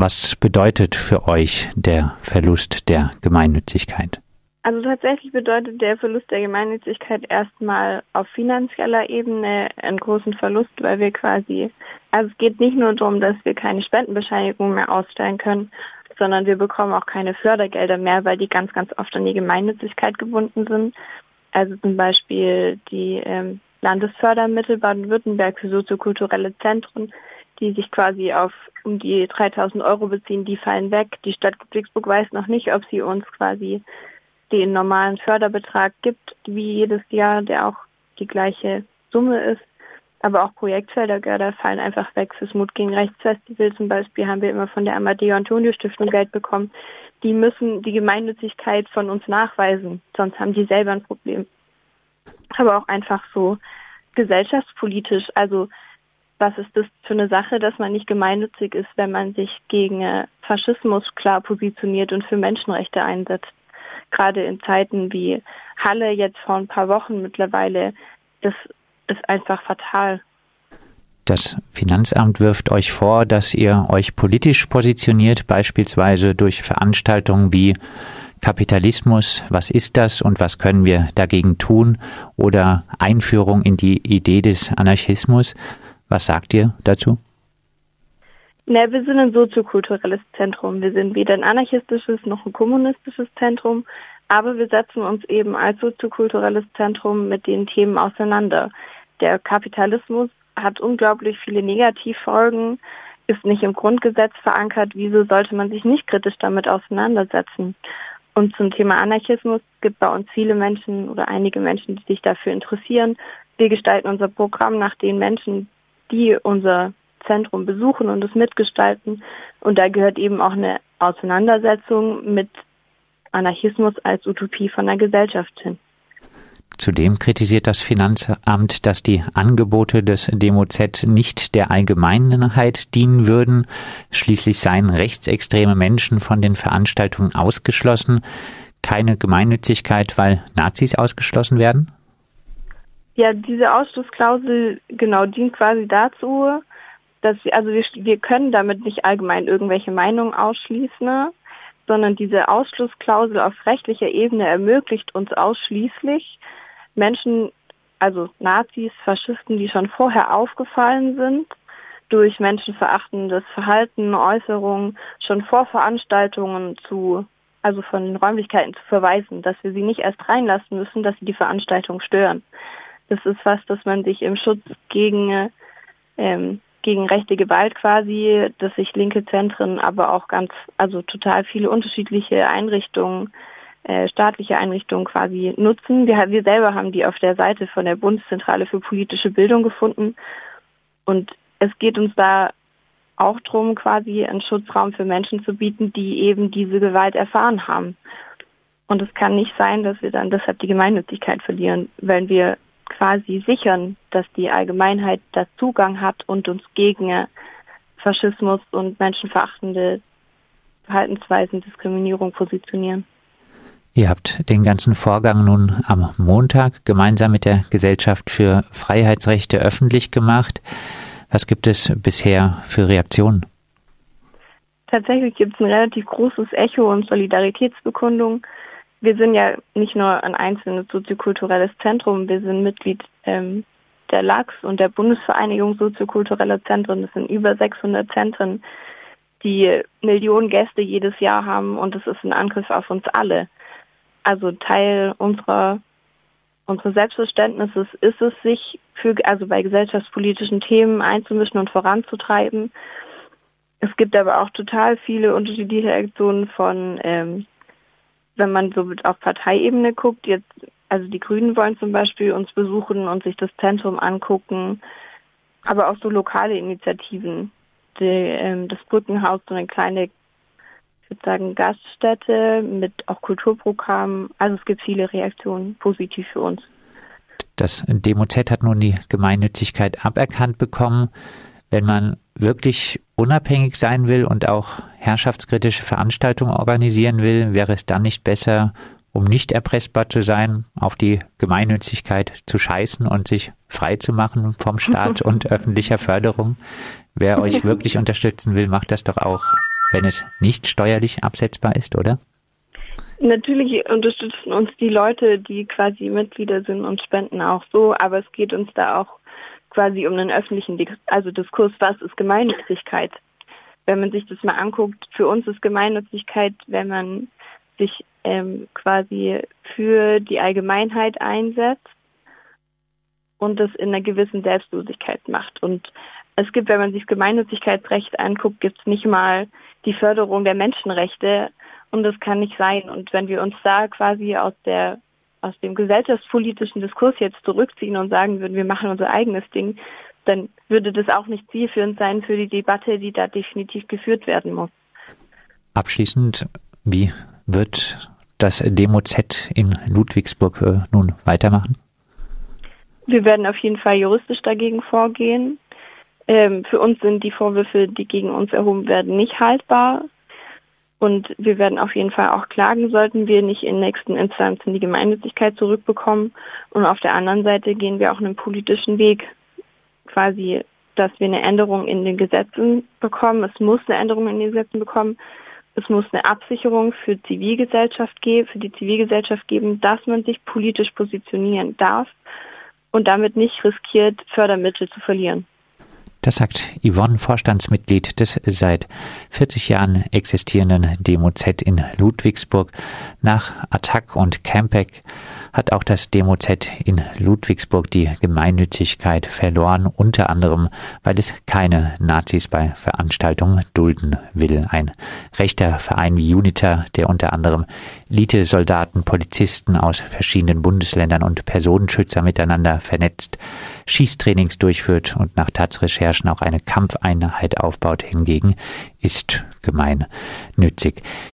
Was bedeutet für euch der Verlust der Gemeinnützigkeit? Also tatsächlich bedeutet der Verlust der Gemeinnützigkeit erstmal auf finanzieller Ebene einen großen Verlust, weil wir quasi, also es geht nicht nur darum, dass wir keine Spendenbescheinigung mehr ausstellen können, sondern wir bekommen auch keine Fördergelder mehr, weil die ganz, ganz oft an die Gemeinnützigkeit gebunden sind. Also zum Beispiel die ähm, Landesfördermittel Baden-Württemberg für soziokulturelle Zentren, die sich quasi auf um die 3000 Euro beziehen, die fallen weg. Die Stadt Ludwigsburg weiß noch nicht, ob sie uns quasi den normalen Förderbetrag gibt, wie jedes Jahr, der auch die gleiche Summe ist. Aber auch Projektfördergelder fallen einfach weg. Fürs Mut gegen Rechtsfestival zum Beispiel haben wir immer von der Amadeo Antonio Stiftung Geld bekommen. Die müssen die Gemeinnützigkeit von uns nachweisen, sonst haben die selber ein Problem. Aber auch einfach so gesellschaftspolitisch. Also was ist das für eine Sache, dass man nicht gemeinnützig ist, wenn man sich gegen äh, Faschismus klar positioniert und für Menschenrechte einsetzt? Gerade in Zeiten wie Halle jetzt vor ein paar Wochen mittlerweile, das ist einfach fatal. Das Finanzamt wirft euch vor, dass ihr euch politisch positioniert, beispielsweise durch Veranstaltungen wie Kapitalismus, was ist das und was können wir dagegen tun oder Einführung in die Idee des Anarchismus. Was sagt ihr dazu? Na, wir sind ein soziokulturelles Zentrum. Wir sind weder ein anarchistisches noch ein kommunistisches Zentrum, aber wir setzen uns eben als soziokulturelles Zentrum mit den Themen auseinander. Der Kapitalismus hat unglaublich viele Negativfolgen, ist nicht im Grundgesetz verankert. Wieso sollte man sich nicht kritisch damit auseinandersetzen? Und zum Thema Anarchismus gibt bei uns viele Menschen oder einige Menschen, die sich dafür interessieren. Wir gestalten unser Programm nach den Menschen, die unser Zentrum besuchen und es mitgestalten. Und da gehört eben auch eine Auseinandersetzung mit Anarchismus als Utopie von der Gesellschaft hin. Zudem kritisiert das Finanzamt, dass die Angebote des DemoZ nicht der Allgemeinheit dienen würden. Schließlich seien rechtsextreme Menschen von den Veranstaltungen ausgeschlossen. Keine Gemeinnützigkeit, weil Nazis ausgeschlossen werden? Ja, diese Ausschlussklausel genau dient quasi dazu, dass wir, also wir, wir können damit nicht allgemein irgendwelche Meinungen ausschließen, sondern diese Ausschlussklausel auf rechtlicher Ebene ermöglicht uns ausschließlich Menschen, also Nazis, Faschisten, die schon vorher aufgefallen sind, durch menschenverachtendes Verhalten, Äußerungen, schon vor Veranstaltungen zu, also von Räumlichkeiten zu verweisen, dass wir sie nicht erst reinlassen müssen, dass sie die Veranstaltung stören. Das ist was, dass man sich im Schutz gegen, ähm, gegen rechte Gewalt quasi, dass sich linke Zentren, aber auch ganz, also total viele unterschiedliche Einrichtungen, äh, staatliche Einrichtungen quasi nutzen. Wir, wir selber haben die auf der Seite von der Bundeszentrale für politische Bildung gefunden. Und es geht uns da auch darum, quasi einen Schutzraum für Menschen zu bieten, die eben diese Gewalt erfahren haben. Und es kann nicht sein, dass wir dann deshalb die Gemeinnützigkeit verlieren, wenn wir quasi sichern, dass die Allgemeinheit da Zugang hat und uns gegen Faschismus und menschenverachtende Verhaltensweisen, Diskriminierung positionieren. Ihr habt den ganzen Vorgang nun am Montag gemeinsam mit der Gesellschaft für Freiheitsrechte öffentlich gemacht. Was gibt es bisher für Reaktionen? Tatsächlich gibt es ein relativ großes Echo und Solidaritätsbekundung wir sind ja nicht nur ein einzelnes soziokulturelles Zentrum, wir sind Mitglied ähm, der LAX und der Bundesvereinigung soziokultureller Zentren. Das sind über 600 Zentren, die Millionen Gäste jedes Jahr haben und es ist ein Angriff auf uns alle. Also Teil unserer unseres Selbstverständnisses ist es, sich für, also bei gesellschaftspolitischen Themen einzumischen und voranzutreiben. Es gibt aber auch total viele unterschiedliche Aktionen von ähm, wenn man so auf Parteiebene guckt, jetzt, also die Grünen wollen zum Beispiel uns besuchen und sich das Zentrum angucken, aber auch so lokale Initiativen. Die, ähm, das Brückenhaus, so eine kleine, ich würde sagen, Gaststätte mit auch Kulturprogrammen. Also es gibt viele Reaktionen positiv für uns. Das DemoZ hat nun die Gemeinnützigkeit aberkannt bekommen. Wenn man wirklich unabhängig sein will und auch herrschaftskritische Veranstaltungen organisieren will, wäre es dann nicht besser, um nicht erpressbar zu sein, auf die Gemeinnützigkeit zu scheißen und sich frei zu machen vom Staat und öffentlicher Förderung. Wer euch wirklich unterstützen will, macht das doch auch wenn es nicht steuerlich absetzbar ist, oder? Natürlich unterstützen uns die Leute, die quasi Mitglieder sind und spenden auch so, aber es geht uns da auch quasi um einen öffentlichen also Diskurs, was ist Gemeinnützigkeit? Wenn man sich das mal anguckt, für uns ist Gemeinnützigkeit, wenn man sich ähm, quasi für die Allgemeinheit einsetzt und das in einer gewissen Selbstlosigkeit macht. Und es gibt, wenn man sich Gemeinnützigkeitsrecht anguckt, gibt es nicht mal die Förderung der Menschenrechte und das kann nicht sein. Und wenn wir uns da quasi aus der aus dem gesellschaftspolitischen Diskurs jetzt zurückziehen und sagen würden, wir machen unser eigenes Ding, dann würde das auch nicht zielführend sein für die Debatte, die da definitiv geführt werden muss. Abschließend, wie wird das Demo-Z in Ludwigsburg äh, nun weitermachen? Wir werden auf jeden Fall juristisch dagegen vorgehen. Ähm, für uns sind die Vorwürfe, die gegen uns erhoben werden, nicht haltbar. Und wir werden auf jeden Fall auch klagen, sollten wir nicht in nächsten Instanzen die Gemeinnützigkeit zurückbekommen. Und auf der anderen Seite gehen wir auch einen politischen Weg, quasi, dass wir eine Änderung in den Gesetzen bekommen. Es muss eine Änderung in den Gesetzen bekommen. Es muss eine Absicherung für Zivilgesellschaft geben, für die Zivilgesellschaft geben, dass man sich politisch positionieren darf und damit nicht riskiert, Fördermittel zu verlieren. Das sagt Yvonne, Vorstandsmitglied des seit 40 Jahren existierenden Demo-Z in Ludwigsburg. Nach Attac und Campec hat auch das Demo-Z in Ludwigsburg die Gemeinnützigkeit verloren, unter anderem, weil es keine Nazis bei Veranstaltungen dulden will. Ein rechter Verein wie UNITA, der unter anderem Elite-Soldaten, Polizisten aus verschiedenen Bundesländern und Personenschützer miteinander vernetzt, Schießtrainings durchführt und nach Taz-Recherchen auch eine Kampfeinheit aufbaut, hingegen ist gemeinnützig.